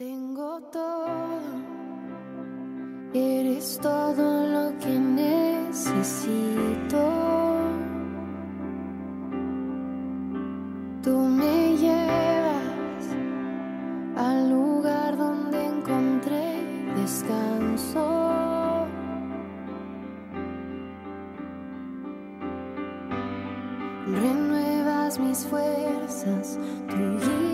Tengo todo, eres todo lo que necesito. Tú me llevas al lugar donde encontré descanso. Renuevas mis fuerzas, guías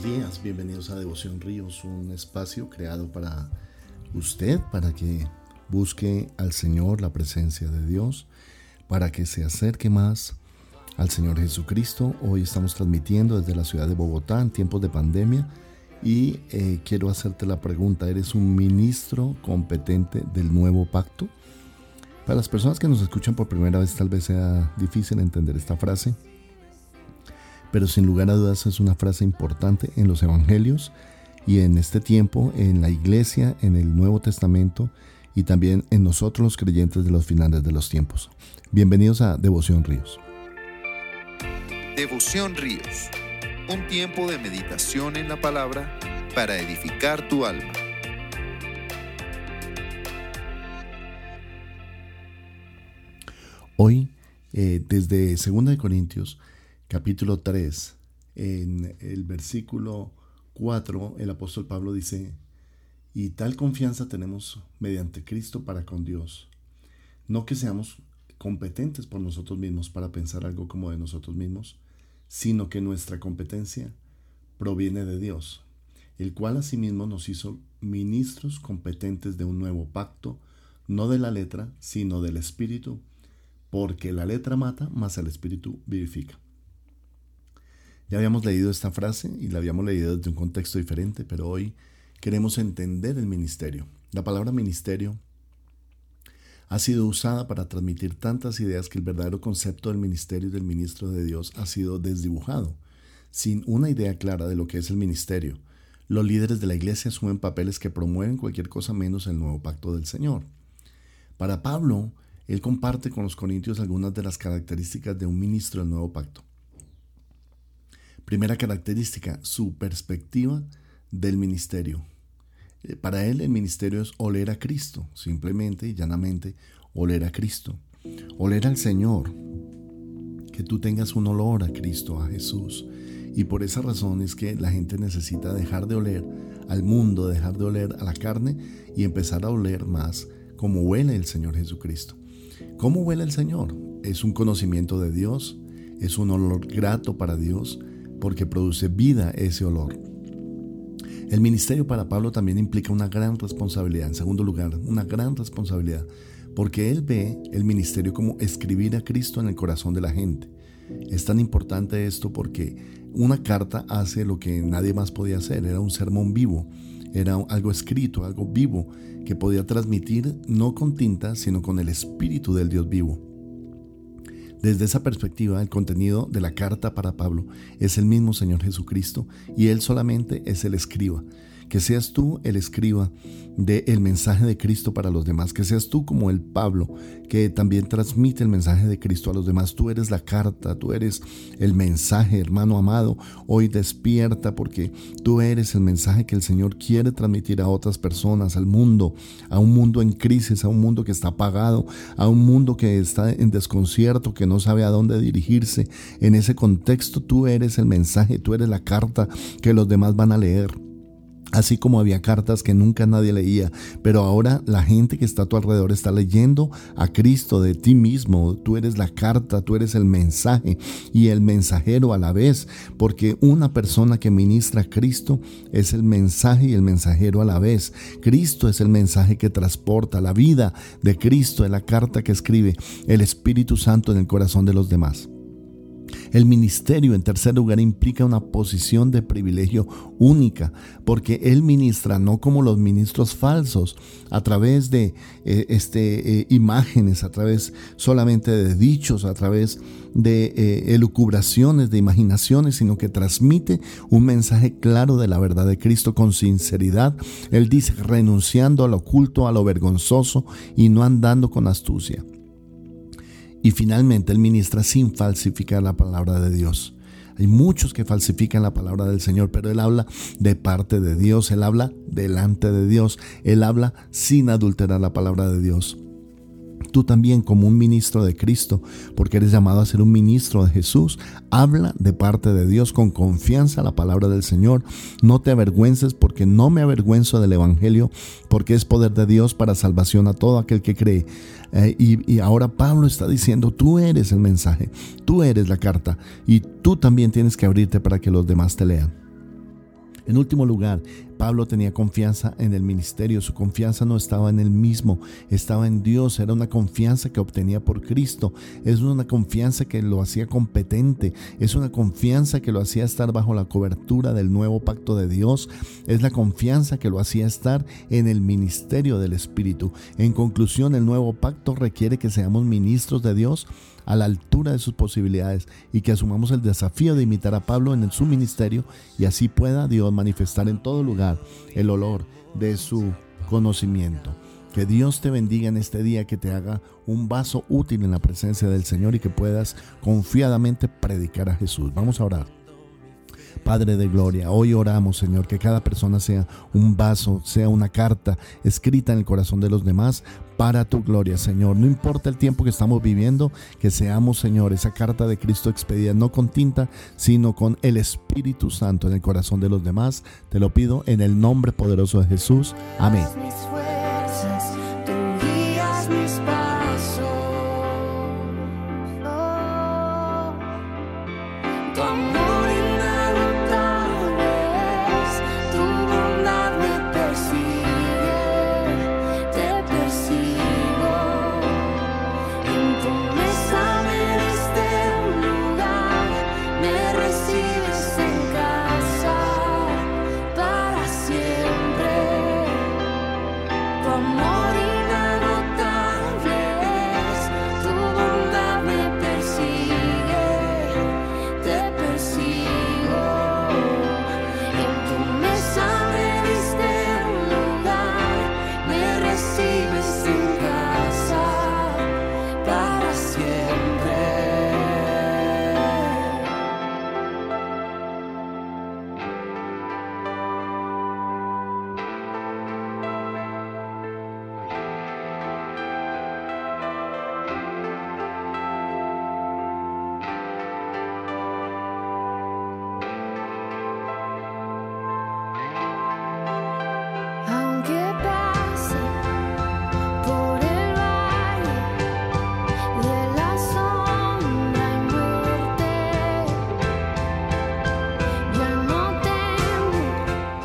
Buenos días, bienvenidos a Devoción Ríos, un espacio creado para usted, para que busque al Señor, la presencia de Dios, para que se acerque más al Señor Jesucristo. Hoy estamos transmitiendo desde la ciudad de Bogotá en tiempos de pandemia y eh, quiero hacerte la pregunta, ¿eres un ministro competente del nuevo pacto? Para las personas que nos escuchan por primera vez tal vez sea difícil entender esta frase pero sin lugar a dudas es una frase importante en los evangelios y en este tiempo en la iglesia, en el Nuevo Testamento y también en nosotros los creyentes de los finales de los tiempos. Bienvenidos a Devoción Ríos. Devoción Ríos, un tiempo de meditación en la palabra para edificar tu alma. Hoy, eh, desde 2 Corintios, capítulo 3, en el versículo 4, el apóstol Pablo dice, y tal confianza tenemos mediante Cristo para con Dios. No que seamos competentes por nosotros mismos para pensar algo como de nosotros mismos, sino que nuestra competencia proviene de Dios, el cual asimismo nos hizo ministros competentes de un nuevo pacto, no de la letra, sino del Espíritu, porque la letra mata, mas el Espíritu vivifica. Ya habíamos leído esta frase y la habíamos leído desde un contexto diferente, pero hoy queremos entender el ministerio. La palabra ministerio ha sido usada para transmitir tantas ideas que el verdadero concepto del ministerio y del ministro de Dios ha sido desdibujado, sin una idea clara de lo que es el ministerio. Los líderes de la iglesia asumen papeles que promueven cualquier cosa menos el nuevo pacto del Señor. Para Pablo, él comparte con los corintios algunas de las características de un ministro del nuevo pacto. Primera característica, su perspectiva del ministerio. Eh, para él el ministerio es oler a Cristo, simplemente y llanamente oler a Cristo. Oler al Señor, que tú tengas un olor a Cristo, a Jesús. Y por esa razón es que la gente necesita dejar de oler al mundo, dejar de oler a la carne y empezar a oler más como huele el Señor Jesucristo. ¿Cómo huele el Señor? Es un conocimiento de Dios, es un olor grato para Dios, porque produce vida ese olor. El ministerio para Pablo también implica una gran responsabilidad, en segundo lugar, una gran responsabilidad, porque él ve el ministerio como escribir a Cristo en el corazón de la gente. Es tan importante esto porque una carta hace lo que nadie más podía hacer, era un sermón vivo, era algo escrito, algo vivo, que podía transmitir no con tinta, sino con el espíritu del Dios vivo. Desde esa perspectiva, el contenido de la carta para Pablo es el mismo Señor Jesucristo y Él solamente es el escriba que seas tú el escriba del el mensaje de Cristo para los demás, que seas tú como el Pablo, que también transmite el mensaje de Cristo a los demás. Tú eres la carta, tú eres el mensaje, hermano amado. Hoy despierta porque tú eres el mensaje que el Señor quiere transmitir a otras personas, al mundo, a un mundo en crisis, a un mundo que está apagado, a un mundo que está en desconcierto, que no sabe a dónde dirigirse. En ese contexto tú eres el mensaje, tú eres la carta que los demás van a leer. Así como había cartas que nunca nadie leía, pero ahora la gente que está a tu alrededor está leyendo a Cristo de ti mismo. Tú eres la carta, tú eres el mensaje y el mensajero a la vez, porque una persona que ministra a Cristo es el mensaje y el mensajero a la vez. Cristo es el mensaje que transporta la vida de Cristo, es la carta que escribe el Espíritu Santo en el corazón de los demás. El ministerio, en tercer lugar, implica una posición de privilegio única, porque Él ministra no como los ministros falsos, a través de eh, este, eh, imágenes, a través solamente de dichos, a través de eh, elucubraciones, de imaginaciones, sino que transmite un mensaje claro de la verdad de Cristo con sinceridad. Él dice, renunciando a lo oculto, a lo vergonzoso y no andando con astucia. Y finalmente Él ministra sin falsificar la palabra de Dios. Hay muchos que falsifican la palabra del Señor, pero Él habla de parte de Dios, Él habla delante de Dios, Él habla sin adulterar la palabra de Dios. Tú también como un ministro de Cristo, porque eres llamado a ser un ministro de Jesús, habla de parte de Dios con confianza la palabra del Señor. No te avergüences porque no me avergüenzo del Evangelio, porque es poder de Dios para salvación a todo aquel que cree. Eh, y, y ahora Pablo está diciendo, tú eres el mensaje, tú eres la carta y tú también tienes que abrirte para que los demás te lean. En último lugar, Pablo tenía confianza en el ministerio, su confianza no estaba en él mismo, estaba en Dios, era una confianza que obtenía por Cristo, es una confianza que lo hacía competente, es una confianza que lo hacía estar bajo la cobertura del nuevo pacto de Dios, es la confianza que lo hacía estar en el ministerio del Espíritu. En conclusión, el nuevo pacto requiere que seamos ministros de Dios a la altura de sus posibilidades y que asumamos el desafío de imitar a Pablo en su ministerio y así pueda Dios manifestar en todo lugar el olor de su conocimiento. Que Dios te bendiga en este día, que te haga un vaso útil en la presencia del Señor y que puedas confiadamente predicar a Jesús. Vamos a orar. Padre de Gloria, hoy oramos, Señor, que cada persona sea un vaso, sea una carta escrita en el corazón de los demás para tu gloria, Señor. No importa el tiempo que estamos viviendo, que seamos, Señor, esa carta de Cristo expedida no con tinta, sino con el Espíritu Santo en el corazón de los demás. Te lo pido en el nombre poderoso de Jesús. Amén.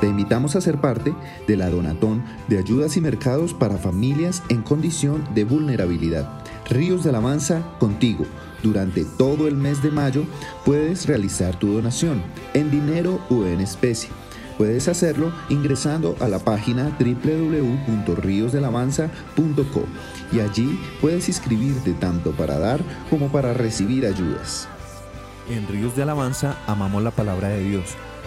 Te invitamos a ser parte de la Donatón de Ayudas y Mercados para Familias en Condición de Vulnerabilidad. Ríos de Alabanza contigo. Durante todo el mes de mayo puedes realizar tu donación en dinero o en especie. Puedes hacerlo ingresando a la página www.riosdelavanza.com y allí puedes inscribirte tanto para dar como para recibir ayudas. En Ríos de Alabanza amamos la palabra de Dios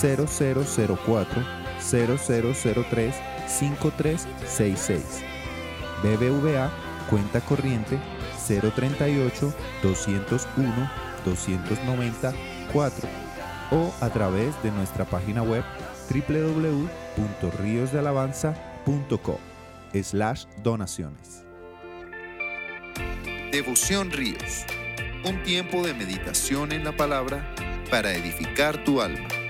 0004 0003 5366. BBVA, cuenta corriente 038 201 294 o a través de nuestra página web www.riosdealabanza.com slash donaciones. Devoción Ríos, un tiempo de meditación en la palabra para edificar tu alma.